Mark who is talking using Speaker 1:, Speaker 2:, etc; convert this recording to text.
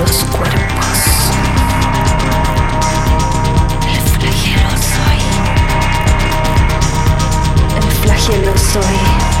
Speaker 1: los cuerpos. El flagelo soy. El flagelo soy.